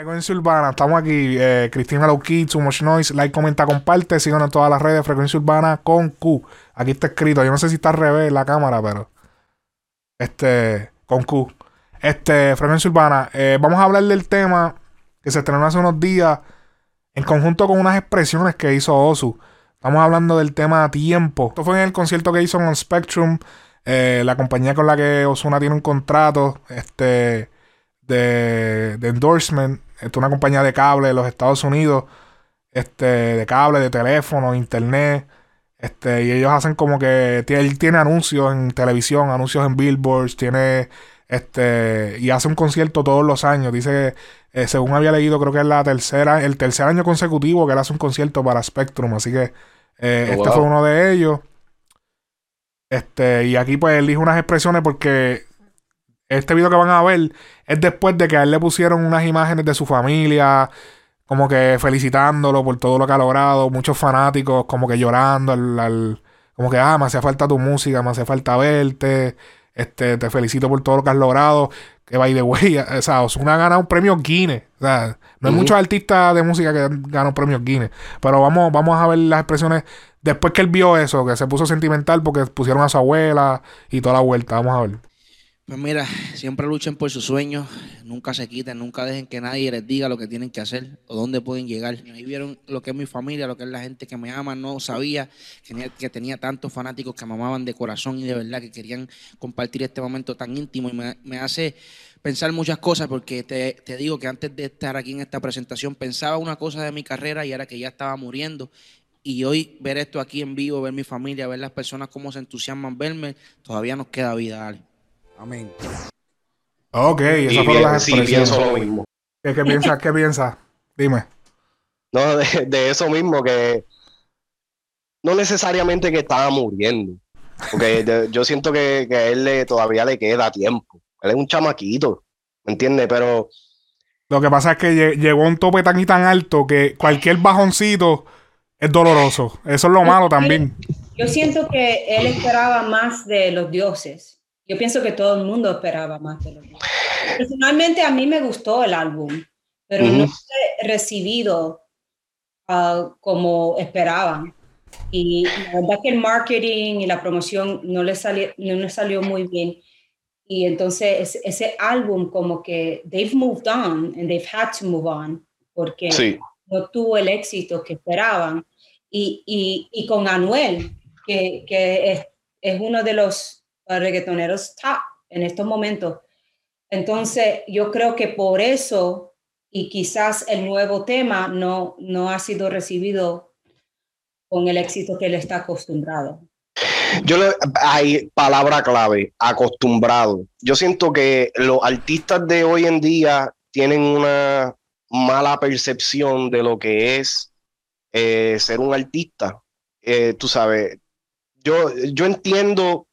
Frecuencia Urbana, estamos aquí. Eh, Cristina Lowkey, Too Much Noise. Like, comenta, comparte. Síganos en todas las redes. Frecuencia Urbana con Q. Aquí está escrito. Yo no sé si está al revés la cámara, pero. Este. Con Q. Este, Frecuencia Urbana. Eh, vamos a hablar del tema que se estrenó hace unos días. En conjunto con unas expresiones que hizo Osu. Estamos hablando del tema tiempo. Esto fue en el concierto que hizo en Spectrum. Eh, la compañía con la que Osuna tiene un contrato. Este de, endorsement. es una compañía de cable de los Estados Unidos. Este, de cable, de teléfono, internet. Este, y ellos hacen como que él tiene anuncios en televisión, anuncios en billboards, tiene este y hace un concierto todos los años. Dice, eh, según había leído, creo que es la tercera, el tercer año consecutivo que él hace un concierto para Spectrum. Así que eh, oh, este fue uno de ellos. Este, y aquí pues él dijo unas expresiones porque este video que van a ver es después de que a él le pusieron unas imágenes de su familia, como que felicitándolo por todo lo que ha logrado, muchos fanáticos como que llorando, al, como que, ah, me hacía falta tu música, me hace falta verte, este, te felicito por todo lo que has logrado, que by the way, o sea, Osuna ha ganado un premio Guinness, o sea, no hay muchos artistas de música que ganan premios Guinness, pero vamos, vamos a ver las expresiones después que él vio eso, que se puso sentimental porque pusieron a su abuela y toda la vuelta, vamos a ver. Pues mira, siempre luchen por sus sueños, nunca se quiten, nunca dejen que nadie les diga lo que tienen que hacer o dónde pueden llegar. Ahí vieron lo que es mi familia, lo que es la gente que me ama, no sabía que tenía, tantos fanáticos que me amaban de corazón y de verdad que querían compartir este momento tan íntimo y me, hace pensar muchas cosas porque te, digo que antes de estar aquí en esta presentación pensaba una cosa de mi carrera y ahora que ya estaba muriendo y hoy ver esto aquí en vivo, ver mi familia, ver las personas cómo se entusiasman verme, todavía nos queda vida. Amén. Ok, esas fueron las sí, pienso lo mismo. ¿Qué, piensas? ¿Qué piensas? Dime. No, de, eso mismo, que no necesariamente que estaba muriendo. Porque yo siento que, a él le, todavía le queda tiempo. Él es un chamaquito, ¿me entiendes? Pero... Lo que pasa es que llegó a un tope tan y tan alto que cualquier bajoncito es doloroso. Eso es lo malo también. Yo siento que él esperaba más de los dioses. Yo pienso que todo el mundo esperaba más de lo que. Personalmente a mí me gustó el álbum, pero no he recibido ah, como esperaban. Y la verdad que el marketing y la promoción no le salió, no le salió muy bien. Y entonces ese, álbum como que they've moved on and they've had to move on porque no tuvo el éxito que esperaban. Y, y, y con Anuel, que, que es, es, uno de los reggaetoneros top en estos momentos. Entonces, yo creo que por eso y quizás el nuevo tema no, no ha sido recibido con el éxito que él está acostumbrado. Yo le, hay palabra clave, acostumbrado. Yo siento que los artistas de hoy en día tienen una mala percepción de lo que es eh, ser un artista. Eh, tú sabes, yo, yo entiendo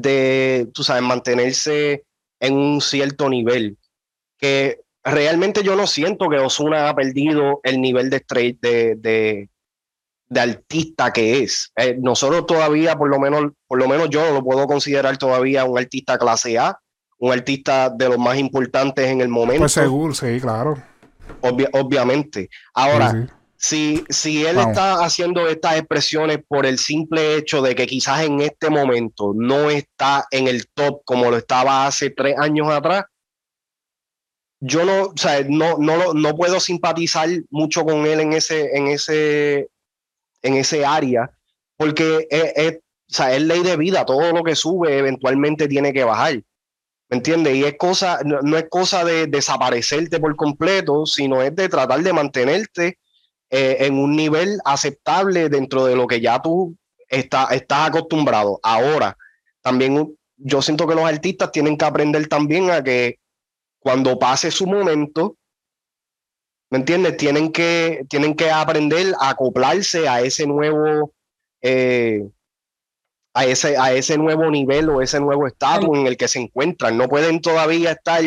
de, tú sabes, mantenerse en un cierto nivel. Que realmente yo no siento que Osuna ha perdido el nivel de, de, de, de artista que es. Eh, nosotros todavía, por lo, menos, por lo menos yo lo puedo considerar todavía un artista clase A, un artista de los más importantes en el momento. Pues seguro, sí, claro. obviamente. Ahora, si, si él está haciendo estas expresiones por el simple hecho de que quizás en este momento no está en el top como lo estaba hace tres años atrás, yo no, o sea, no, no, no puedo simpatizar mucho con él en ese, en ese, en ese área, porque es, es, o sea, es ley de vida, todo lo que sube eventualmente tiene que bajar. ¿Me entiendes? Y es cosa, no, no, es cosa de desaparecerte por completo, sino es de tratar de mantenerte eh, en un nivel aceptable dentro de lo que ya tú está, estás acostumbrado. Ahora, también yo siento que los artistas tienen que aprender también a que cuando pase su momento, ¿me entiendes? Tienen que, tienen que aprender a acoplarse a ese nuevo, eh, a, ese, a ese nuevo nivel o ese nuevo estatus en el que se encuentran. No pueden todavía estar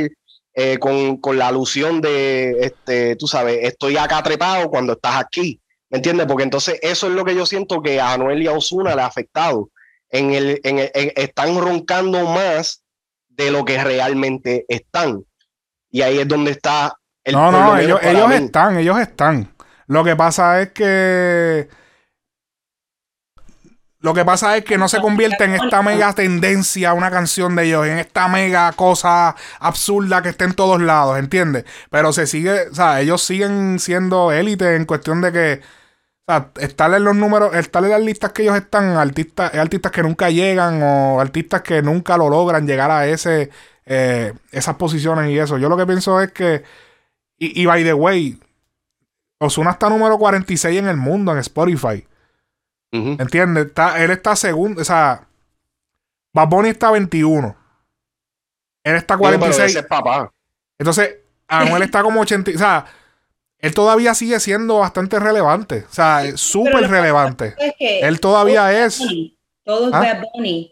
eh, con, con, la alusión de, este, tú sabes, estoy acá trepado cuando estás aquí. ¿Me entiendes? Porque entonces eso es lo que yo siento que a Anuel y a Osuna le ha afectado. En el, en están roncando más de lo que realmente están. Y ahí es donde está no, no, ellos, ellos están, ellos están. Lo que pasa es que lo que pasa es que no se convierte en esta mega tendencia una canción de ellos, en esta mega cosa absurda que está en todos lados, ¿entiendes? Pero se sigue, o sea, ellos siguen siendo élite en cuestión de que, o estar en los números, estar en las listas que ellos están, artistas, artistas que nunca llegan o artistas que nunca lo logran llegar a ese, eh, esas posiciones y eso. Yo lo que pienso es que, y, y by the way, Osuna está número 46 en el mundo en Spotify. ¿Entiendes? él está segundo. O sea, Bad Bunny está 21. Él está 46. papá. Entonces, Anuel está como 80. O sea, él todavía sigue siendo bastante relevante. O sea, súper relevante. él todavía es. Todo es ¿Ah? Bad Bunny.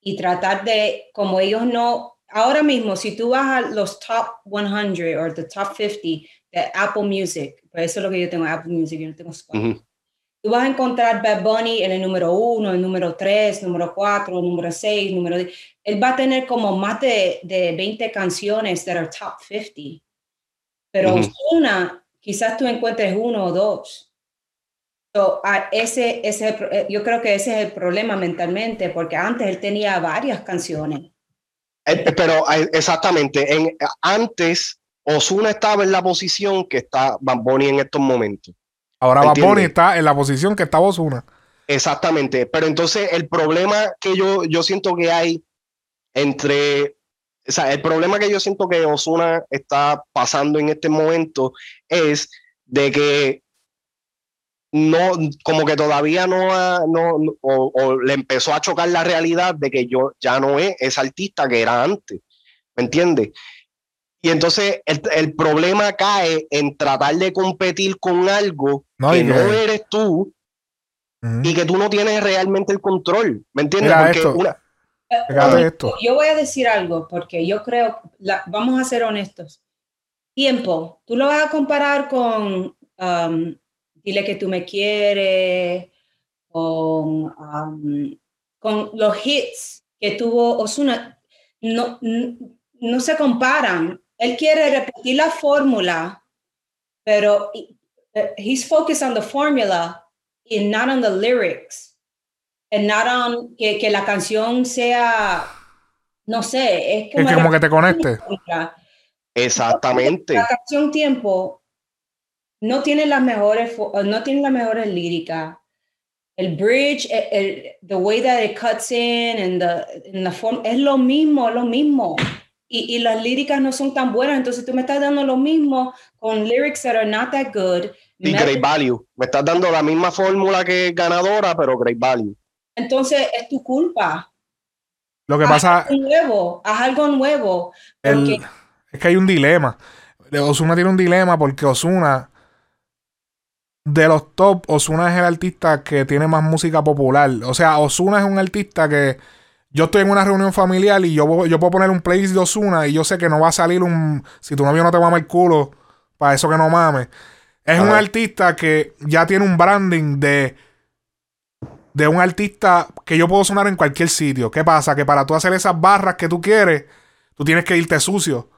Y tratar de, como ellos no. Ahora mismo, si tú vas a los top 100 o the top 50 de Apple Music, pues eso es lo que yo tengo, Apple Music, yo no tengo Spotify. Tú vas a encontrar Bad Bunny en el número uno, el número tres, número cuatro, número seis, número 10. Él va a tener como más de, de 20 canciones that are top 50. Pero una, quizás tú encuentres uno o dos. So, ese, ese, eh, yo creo que ese es el problema mentalmente, porque antes él tenía varias canciones. Eh, pero eh, exactamente, en, antes Osuna estaba en la posición que está Bad Bunny en estos momentos. Ahora Bad está en la posición que está Osuna. Exactamente, pero entonces el problema que yo, yo siento que hay entre, o sea, el problema que yo siento que Osuna está pasando en este momento es de que no, como que todavía no, no, o, le empezó a chocar la realidad de que yo ya no es ese artista que era antes, ¿me entiendes? Y entonces el, problema cae en tratar de competir con algo que no eres tú y que tú no tienes realmente el control. ¿Me entiendes? Porque eh, Yo voy a decir algo porque yo creo, vamos a ser honestos. Tiempo, tú lo vas a comparar con um, Dile que tú me quieres, con, um, con los hits que tuvo Osuna. No, no se comparan él quiere repetir la fórmula, pero he's focused on the formula and not on the lyrics. And not on que, que la canción sea, no sé, es como, como que te conecte. Exactamente. La canción Tiempo no tiene las mejores, no tiene las mejores líricas. El bridge, el, the way that it cuts in and the, and the form, es lo mismo, es lo mismo y, las líricas no son tan buenas, entonces tú me estás dando lo mismo con lyrics that are not that good. Y great value. Me estás dando la misma fórmula que ganadora, pero great value. Entonces es tu culpa. Lo que pasa. Haz algo nuevo, haz algo nuevo. es que hay un dilema. Osuna tiene un dilema porque Osuna, de los top, Osuna es el artista que tiene más música popular. O sea, Osuna es un artista que yo estoy en una reunión familiar y yo, yo puedo poner un playlist de Osuna y yo sé que no va a salir un. Si tu novio no te mama el culo, para eso que no mames. Es un artista que ya tiene un branding de. De un artista que yo puedo sonar en cualquier sitio. ¿Qué pasa? Que para tú hacer esas barras que tú quieres, tú tienes que irte sucio.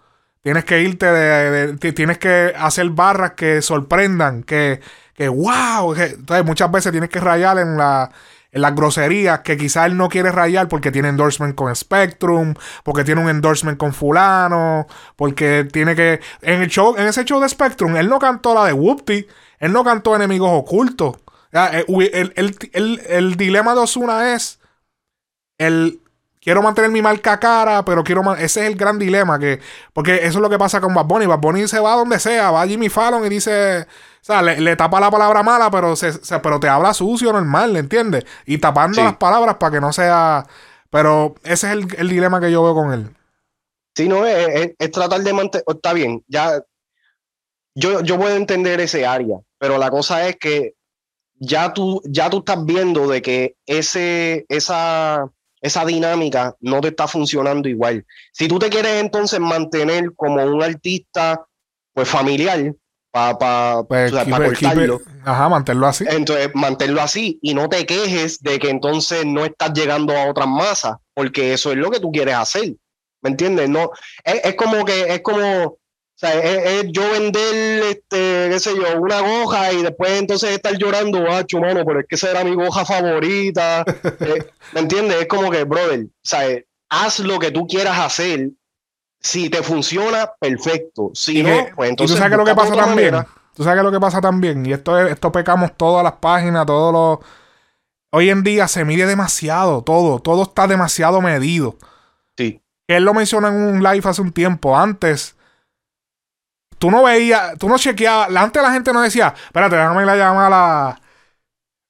Tienes que irte de, tienes que hacer barras que sorprendan, que, que wow. entonces muchas veces tienes que rayar en la en las groserías que quizá él no quiere rayar porque tiene endorsement con Spectrum, porque tiene un endorsement con fulano, porque tiene que... En, el show, en ese show de Spectrum, él no cantó la de Whoopty, él no cantó Enemigos Ocultos. Eh, el, dilema de Osuna es el quiero mantener mi marca cara, pero quiero ese es el gran dilema que porque eso es lo que pasa con Bad Bunny. Bad Bunny se va a donde sea, va a Jimmy Fallon y dice sea, le, tapa la palabra mala, pero, se, pero te habla sucio normal, ¿entiendes? Y tapando las palabras para que no sea... Pero ese es el, dilema que yo veo con él. Sí, no, es, tratar de mantener... Está bien, ya... Yo, yo puedo entender ese área, pero la cosa es que ya tú, ya tú estás viendo de que ese, esa, esa dinámica no te está funcionando igual. Si tú te quieres entonces mantener como un artista pues familiar, para pues, cortarlo. ajá, mantenerlo así. Entonces, mantenerlo así y no te quejes de que entonces no estás llegando a otras masas, porque eso es lo que tú quieres hacer. ¿Me entiendes? No, es, como que es como O sea, es, yo vender, este, qué sé yo, una goja y después entonces estar llorando, bacho, mano, pero es que esa era mi goja favorita. Eh, ¿Me entiendes? Es como que, brother, o sea, haz lo que tú quieras hacer. Si te funciona, perfecto. Si no, pues entonces. ¿Y tú sabes que lo que pasa también? Tú sabes que lo que pasa también, y esto, esto pecamos todas las páginas, todos los. Hoy en día se mide demasiado todo, todo está demasiado medido. Sí. Él lo mencionó en un live hace un tiempo. Antes tú no veías, tú no chequeabas. Antes la gente no decía, espérate, déjame la llamar a la.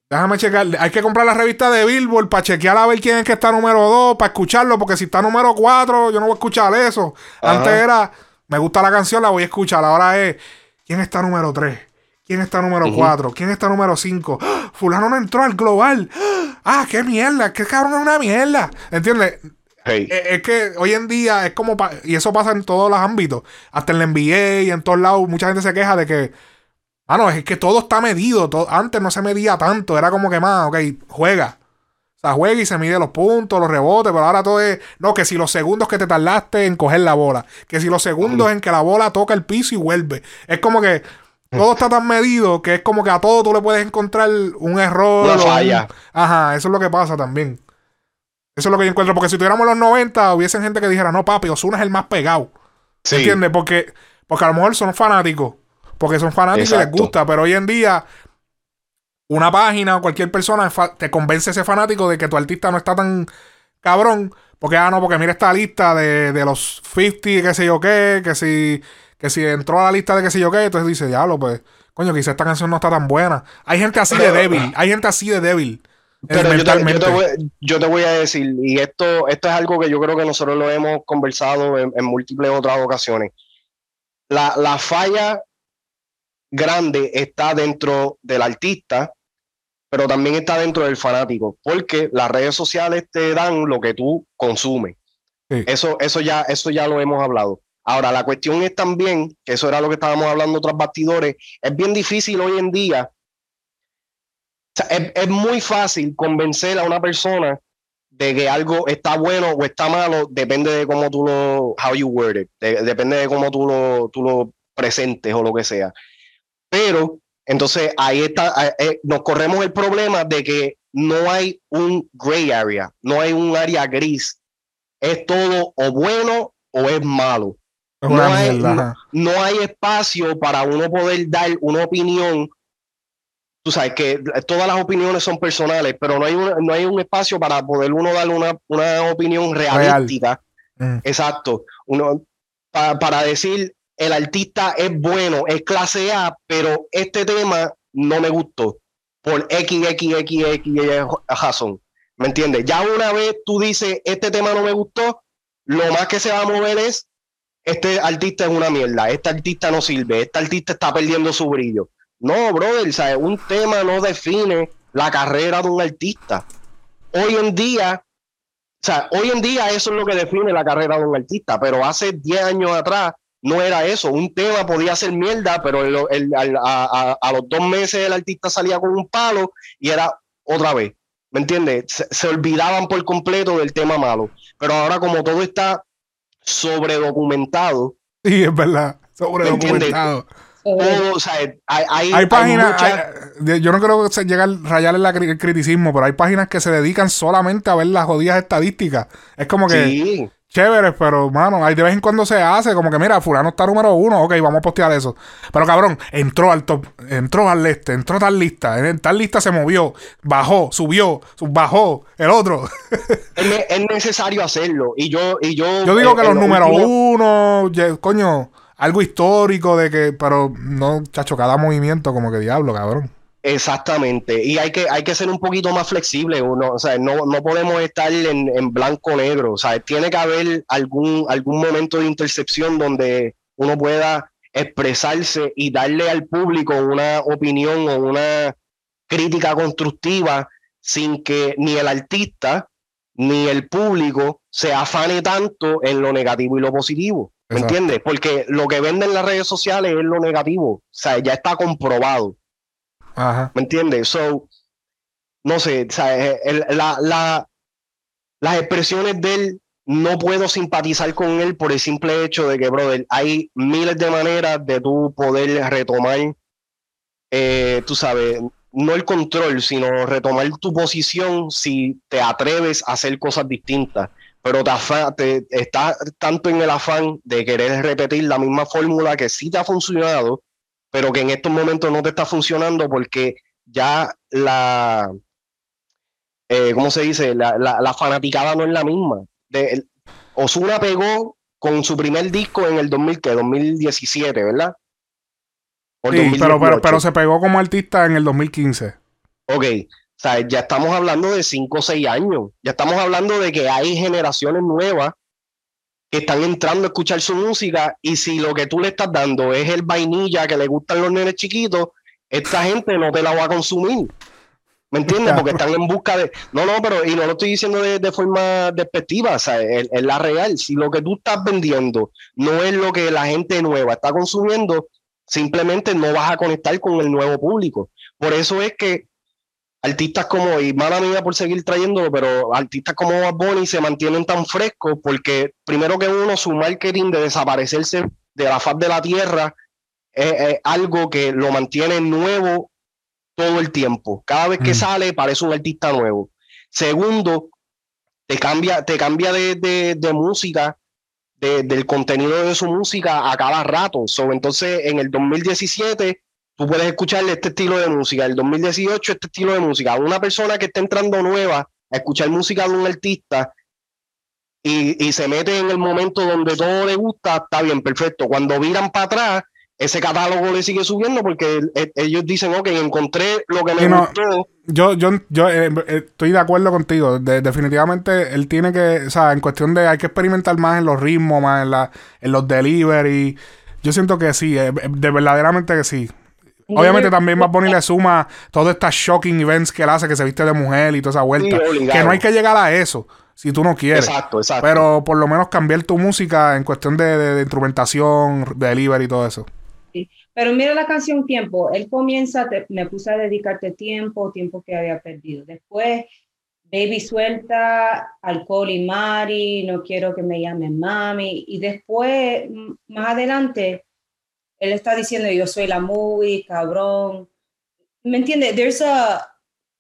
Déjame checar. Hay que comprar la revista de Billboard para chequear a ver quién es que está número 2, para escucharlo, porque si está número 4, yo no voy a escuchar eso. Antes era, me gusta la canción, la voy a escuchar. Ahora es, ¿quién está número 3? ¿Quién está número 4? ¿Quién está número 5? ¡Ah! Fulano no entró al global. ¡Ah, qué mierda! ¡Qué cabrón es una mierda! ¿Entiendes? Eh, es que hoy en día es como. Y eso pasa en todos los ámbitos. Hasta en la NBA y en todos lados. Mucha gente se queja de que. Ah, no, es que todo está medido. antes no se medía tanto. Era como que más, ok, juega. O sea, juega y se mide los puntos, los rebotes. Pero ahora todo es. No, que si los segundos que te tardaste en coger la bola. Que si los segundos en que la bola toca el piso y vuelve. Es como que. Todo está tan medido que es como que a todo tú le puedes encontrar un error. Una falla. Ajá, eso es lo que pasa también. Eso es lo que yo encuentro. Porque si tuviéramos los 90, hubiesen gente que dijera, no, papi, Osuna es el más pegado. Sí. ¿Entiendes? Porque, porque a lo mejor son fanáticos. Porque son fanáticos y les gusta. Pero hoy en día, una página o cualquier persona te convence a ese fanático de que tu artista no está tan cabrón. Porque, ah, no, porque mira esta lista de, de los 50, qué sé yo qué, que si, que si entró a la lista de qué sé yo qué, entonces dice, diablo, pues, coño, quizá esta canción no está tan buena. Hay gente así de débil, hay gente así de débil. Pero yo te, voy, a decir, y esto, esto es algo que yo creo que nosotros lo hemos conversado en, múltiples otras ocasiones. La, falla grande está dentro del artista, pero también está dentro del fanático, porque las redes sociales te dan lo que tú consumes. Eso, eso, ya, eso ya lo hemos hablado. Ahora, la cuestión es también, que eso era lo que estábamos hablando otros bastidores, es bien difícil hoy en día es, muy fácil convencer a una persona de que algo está bueno o está malo, depende de cómo tú lo, how you word it, depende de cómo tú lo, tú lo presentes o lo que sea. Pero entonces ahí está, eh, nos corremos el problema de que no hay un gray area, no hay un área gris. Es todo o bueno o es malo. no, hay, no hay espacio para uno poder dar una opinión tú sabes que todas las opiniones son personales, pero no hay un, no hay un espacio para poder uno dar una, una opinión realística. Mm. Exacto. Uno, para decir, el artista es bueno, es clase A, pero este tema no me gustó por X, X, X, X, razón. ¿Me entiendes? Ya una vez tú dices, este tema no me gustó, lo más que se va a mover es, este artista es una mierda, este artista no sirve, este artista está perdiendo su brillo. No, brother, ¿sabes? un tema no define la carrera de un artista. Hoy en día, o sea, hoy en día eso es lo que define la carrera de un artista, pero hace 10 años atrás no era eso. Un tema podía ser mierda, pero a, los dos meses el artista salía con un palo y era otra vez. ¿Me entiendes? Se, olvidaban por completo del tema malo. Pero ahora como todo está sobredocumentado. Sí, es verdad. Sobredocumentado hay, páginas, yo no creo que llegar a rayarle el criticismo, pero hay páginas que se dedican solamente a ver las jodidas estadísticas. Es como que chévere, pero mano, hay de vez en cuando se hace, como que mira, fulano está número uno, ok, vamos a postear eso. Pero cabrón, entró al top, entró al este, entró a tal lista, en tal lista se movió, bajó, subió, bajó, el otro. es, necesario hacerlo. Y yo, y yo. Yo digo que los números uno, coño algo histórico de que, pero no, chacho, cada movimiento como que diablo, cabrón. Exactamente, y hay que, hay que ser un poquito más flexible, uno, o sea, no, no podemos estar en, en blanco-negro, o sea, tiene que haber algún, algún momento de intercepción donde uno pueda expresarse y darle al público una opinión o una crítica constructiva sin que ni el artista ni el público se afane tanto en lo negativo y lo positivo. ¿Me entiendes? Porque lo que venden las redes sociales es lo negativo. O sea, ya está comprobado. ¿Me entiendes? So, no sé, la, las expresiones de él no puedo simpatizar con él por el simple hecho de que, brother, hay miles de maneras de tú poder retomar, eh, tú sabes, no el control, sino retomar tu posición si te atreves a hacer cosas distintas. Pero te, te estás tanto en el afán de querer repetir la misma fórmula que sí te ha funcionado, pero que en estos momentos no te está funcionando porque ya la, eh, ¿cómo se dice? La, la, fanaticada no es la misma. Osuna pegó con su primer disco en el 2000, 2017, ¿verdad? sí, pero, pero, pero, se pegó como artista en el 2015. Ok, o sea, ya estamos hablando de 5 o 6 años. Ya estamos hablando de que hay generaciones nuevas que están entrando a escuchar su música y si lo que tú le estás dando es el vainilla que le gustan los nenes chiquitos, esta gente no te la va a consumir. ¿Me entiendes? Porque están en busca de. No, no, pero y no lo estoy diciendo de, forma despectiva, o sea, es, la real. Si lo que tú estás vendiendo no es lo que la gente nueva está consumiendo, simplemente no vas a conectar con el nuevo público. Por eso es que artistas como, y mala mía por seguir trayéndolo, pero artistas como Bad Bunny se mantienen tan frescos porque, primero que uno, su marketing de desaparecerse de la faz de la tierra es algo que lo mantiene nuevo todo el tiempo. Cada vez que mm. sale parece un artista nuevo. Segundo, te cambia, te cambia de, música, del contenido de su música a cada rato. entonces, en el 2017, tú puedes escucharle este estilo de música. El 2018, este estilo de música. Una persona que está entrando nueva a escuchar música de un artista y, y se mete en el momento donde todo le gusta, está bien, perfecto. Cuando viran para atrás, ese catálogo le sigue subiendo porque ellos dicen, ok, encontré lo que me gustó. Yo, yo, yo eh, eh, estoy de acuerdo contigo. definitivamente él tiene que, o sea, en cuestión de hay que experimentar más en los ritmos, más en, la, en los delivery. Yo siento que sí, eh, de verdaderamente que sí. Obviamente también va a ponerle suma todas estas shocking events que él hace, que se viste de mujer y toda esa vuelta. que no hay que llegar a eso si tú no quieres. Exacto, exacto. Pero por lo menos cambiar tu música en cuestión de, de instrumentación, delivery y todo eso. Pero mira la canción Tiempo, él comienza, me puse a dedicarte tiempo, tiempo que había perdido. Después, Baby suelta, alcohol y Mari, no quiero que me llamen mami. Y después, más adelante, él está diciendo, yo soy la movie, cabrón. ¿Me entiendes? There's a,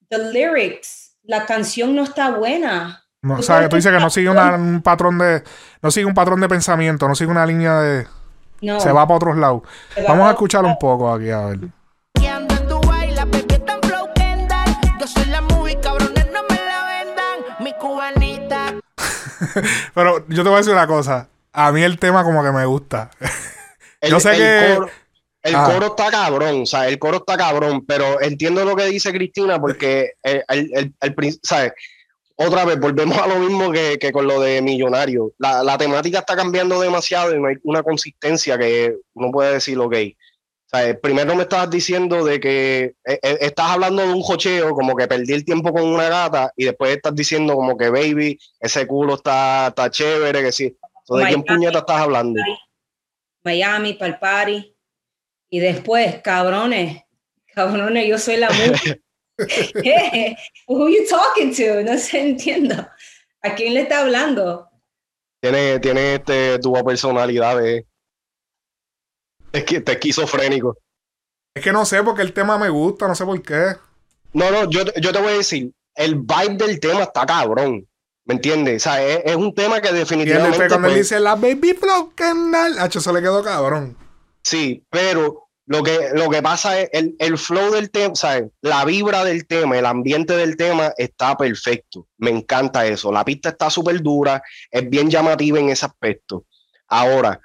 the lyrics, la canción no está buena. No, o sea, tú dices que no sigue un patrón de, no sigue un patrón de pensamiento, no sigue una línea de... Se va para otros lados. Vamos a escuchar un poco aquí, a ver. Pero yo te voy a decir una cosa. A mí el tema como que me gusta. yo sé que... el ah. coro está cabrón, o sea, el coro está cabrón, pero entiendo lo que dice Cristina porque el, el, el, ¿sabes? otra vez volvemos a lo mismo que, con lo de millonario. La, temática está cambiando demasiado y no hay una consistencia que uno puede decir, ok. O sea, primero me estabas diciendo de que eh, eh, estás hablando de un jocheo, como que perdí el tiempo con una gata, y después estás diciendo como que, baby, ese culo está, está chévere, que sí. ¿De quién puñeta estás hablando? Miami, para el party. Y después, cabrones, cabrones, yo soy la mujer. ¿Qué? Who you talking to? No se entiendo. ¿A quién le está hablando? Tiene, tiene este, tu personalidad de, es que te esquizofrénico. Es que no sé porque el tema me gusta, no sé por qué. No, no, yo, yo te voy a decir, el vibe del tema está cabrón. ¿Me entiendes? O sea, es, un tema que definitivamente. Y cuando él dice la baby broken, H, eso le quedó cabrón. Sí, pero lo que, lo que pasa es el, el flow del tema, ¿sabes? La vibra del tema, el ambiente del tema está perfecto. Me encanta eso. La pista está súper dura, es bien llamativa en ese aspecto. Ahora,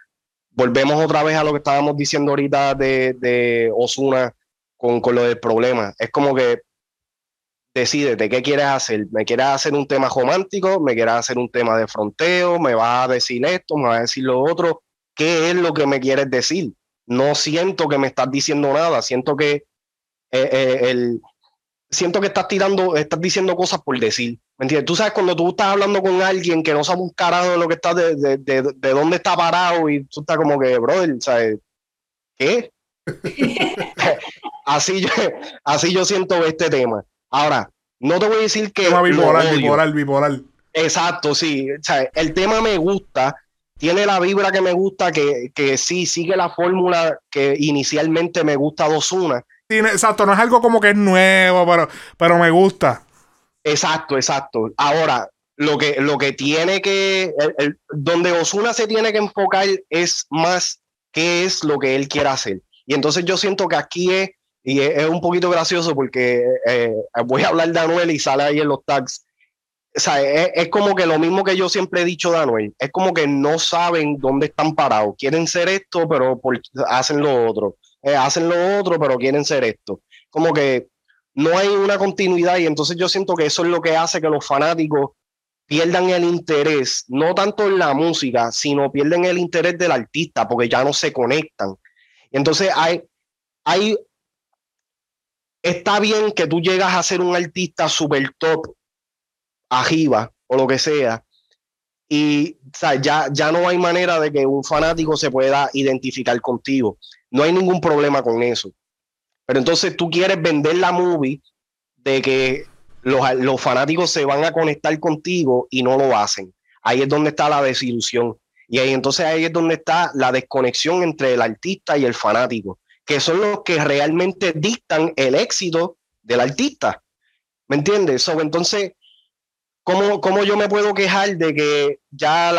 volvemos otra vez a lo que estábamos diciendo ahorita de, de Osuna con, con lo del problema. Es como que decídete qué quieres hacer. ¿Me quieres hacer un tema romántico? ¿Me quieres hacer un tema de fronteo? ¿Me vas a decir esto? ¿Me vas a decir lo otro? ¿Qué es lo que me quieres decir? no siento que me estás diciendo nada, siento que eh, eh, el, siento que estás tirando, estás diciendo cosas por decir. ¿Me entiendes? Tú sabes cuando tú estás hablando con alguien que no sabe un carajo de lo que está, de, de, de, dónde está parado y tú estás como que, brother, ¿sabes? ¿Qué? así, yo, así yo siento este tema. Ahora, no te voy a decir que. Tema bipolar, bipolar, bipolar. Exacto, sí. O sea, el tema me gusta, tiene la vibra que me gusta, que, que sí, sigue la fórmula que inicialmente me gusta dos una. exacto, no es algo como que es nuevo, pero, pero me gusta. Exacto, exacto. Ahora, lo que, lo que tiene que, donde Osuna se tiene que enfocar es más qué es lo que él quiere hacer. Y entonces yo siento que aquí es, y es, un poquito gracioso porque eh, voy a hablar de Anuel y sale ahí en los tags. O sea, es, como que lo mismo que yo siempre he dicho de Anuel, es como que no saben dónde están parados. Quieren ser esto, pero hacen lo otro. Eh, hacen lo otro, pero quieren ser esto. Como que no hay una continuidad y entonces yo siento que eso es lo que hace que los fanáticos pierdan el interés, no tanto en la música, sino pierden el interés del artista porque ya no se conectan. Y entonces hay, hay, está bien que tú llegas a ser un artista super top, arriba o lo que sea, y ya, ya no hay manera de que un fanático se pueda identificar contigo. No hay ningún problema con eso. Pero entonces tú quieres vender la movie de que los, fanáticos se van a conectar contigo y no lo hacen. Ahí es donde está la desilusión. Y ahí entonces ahí es donde está la desconexión entre el artista y el fanático, que son los que realmente dictan el éxito del artista. ¿Me entiendes? entonces, ¿cómo, ¿cómo, yo me puedo quejar de que ya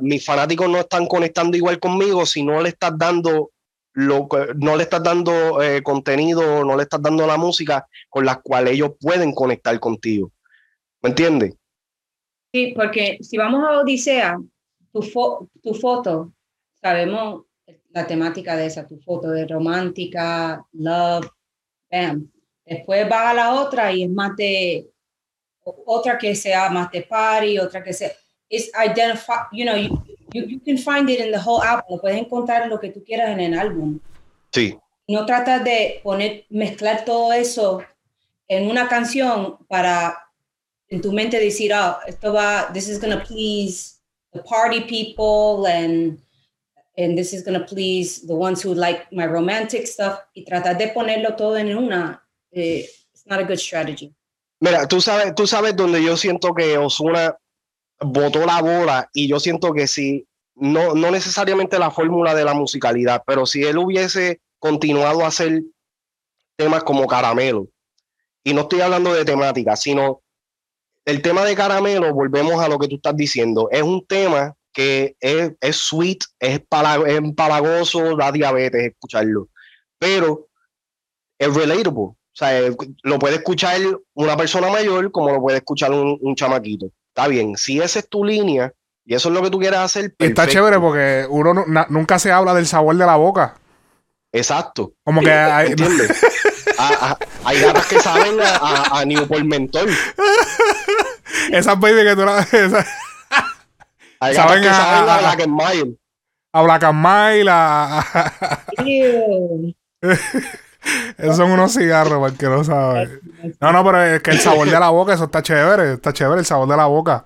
mis fanáticos no están conectando igual conmigo si no le estás dando no le estás dando eh, contenido, no le estás dando la música con la cual ellos pueden conectar contigo. ¿Me entiendes? Sí, porque si vamos a Odisea, tu foto, sabemos la temática de esa, tu foto de romántica, love, bam. Después va a la otra y es más de, otra que sea más de party, otra que sea, es identify, you know, You, you can find it in the whole album. Puedes encontrar lo que tú quieras en el álbum. Sí. No tratas de poner, mezclar todo eso en una canción para en tu mente decir, oh, esto va, this is going to please the party people and and this is going to please the ones who like my romantic stuff y tratar de ponerlo todo en una eh, it's not a good strategy. Mira, tú sabes, tú sabes donde yo siento que Osuna botó la bola y yo siento que si, no, no necesariamente la fórmula de la musicalidad, pero si él hubiese continuado a hacer temas como Caramelo, y no estoy hablando de temática, sino el tema de Caramelo, volvemos a lo que tú estás diciendo, es un tema que es, es sweet, es, empalagoso, da diabetes escucharlo, pero es relatable. O sea, lo puede escuchar una persona mayor como lo puede escuchar un, un chamaquito. Está bien, si esa es tu línea y eso es lo que tú quieres hacer. Está chévere porque uno nunca se habla del sabor de la boca. Exacto. Como que hay. hay gatas que saben a, a, Newport Mentor. Esas baby que tú la. hay gatas que saben a, Black and Mile. A Black and Mile, a. Esos son unos cigarros, para el que no sabe. No, no, pero es que el sabor de la boca, eso está chévere. Está chévere el sabor de la boca.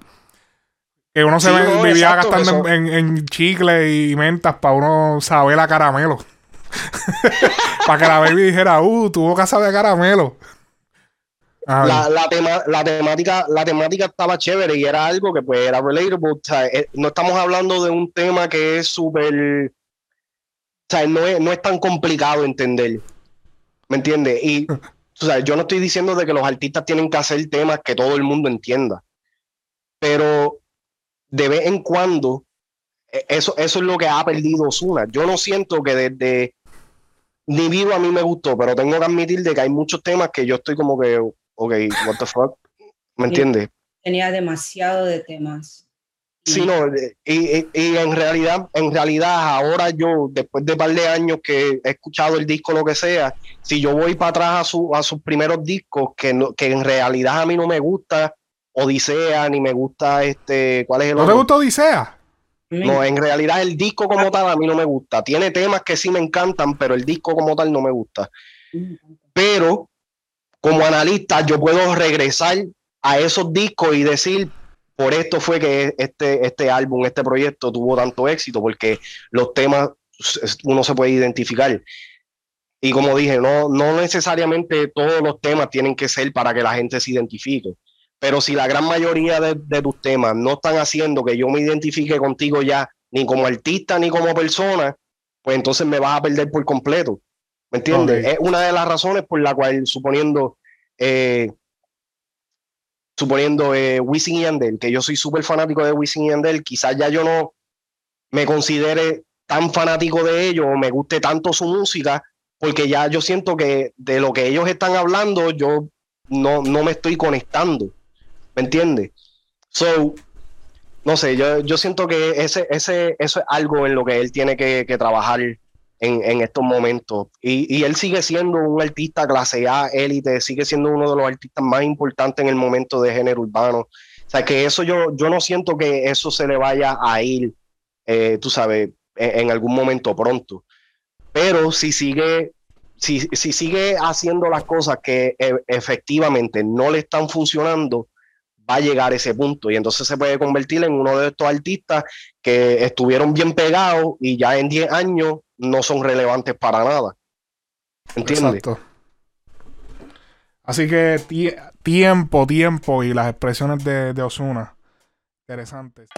Que uno se vivía gastando en, chicle y mentas para uno saber a caramelo. para que la baby dijera, uh, tu boca sabe a caramelo. La, la, temática, la temática estaba chévere y era algo que pues era relatable. Eh, no estamos hablando de un tema que es súper. O sea, no es, no es tan complicado entender. ¿Me entiendes? Y o sea, yo no estoy diciendo de que los artistas tienen que hacer temas que todo el mundo entienda, pero de vez en cuando, e, eso, eso es lo que ha perdido Osuna. Yo no siento que desde ni vivo a mí me gustó, pero tengo que admitir de que hay muchos temas que yo estoy como que, ok, what the fuck, ¿me entiendes? Tenía demasiado de temas. Sí, no, y, y, en realidad, en realidad ahora yo, después de un par de años que he escuchado el disco, lo que sea, si yo voy para atrás a, su, a sus primeros discos, que, no, que en realidad a mí no me gusta Odisea, ni me gusta este, ¿cuál es el ¿No te gusta Odisea? No, en realidad el disco como tal a mí no me gusta. Tiene temas que sí me encantan, pero el disco como tal no me gusta. Pero como analista yo puedo regresar a esos discos y decir, por esto fue que este, este álbum, este proyecto tuvo tanto éxito, porque los temas uno se puede identificar. Y como dije, no, no necesariamente todos los temas tienen que ser para que la gente se identifique. Pero si la gran mayoría de, tus temas no están haciendo que yo me identifique contigo ya, ni como artista ni como persona, pues entonces me vas a perder por completo. ¿Me entiendes? Es una de las razones por la cual, suponiendo, eh, suponiendo eh, Wisin y Yandel, que yo soy súper fanático de Wisin y Yandel, quizás ya yo no me considere tan fanático de ellos o me guste tanto su música, porque ya yo siento que de lo que ellos están hablando, yo no, no me estoy conectando. ¿Me entiendes? So, no sé, yo, yo siento que ese, ese, eso es algo en lo que él tiene que, trabajar en, estos momentos. Y, y, él sigue siendo un artista clase A, élite, sigue siendo uno de los artistas más importantes en el momento de género urbano. O sea, que eso yo, yo no siento que eso se le vaya a ir, eh, tú sabes, en, algún momento pronto. Pero si sigue, si, si sigue haciendo las cosas que e, efectivamente no le están funcionando, va a llegar a ese punto y entonces se puede convertir en uno de estos artistas que estuvieron bien pegados y ya en 10 años no son relevantes para nada. ¿Entiendes? Exacto. Así que tiempo, tiempo y las expresiones de, de Osuna. Interesantes.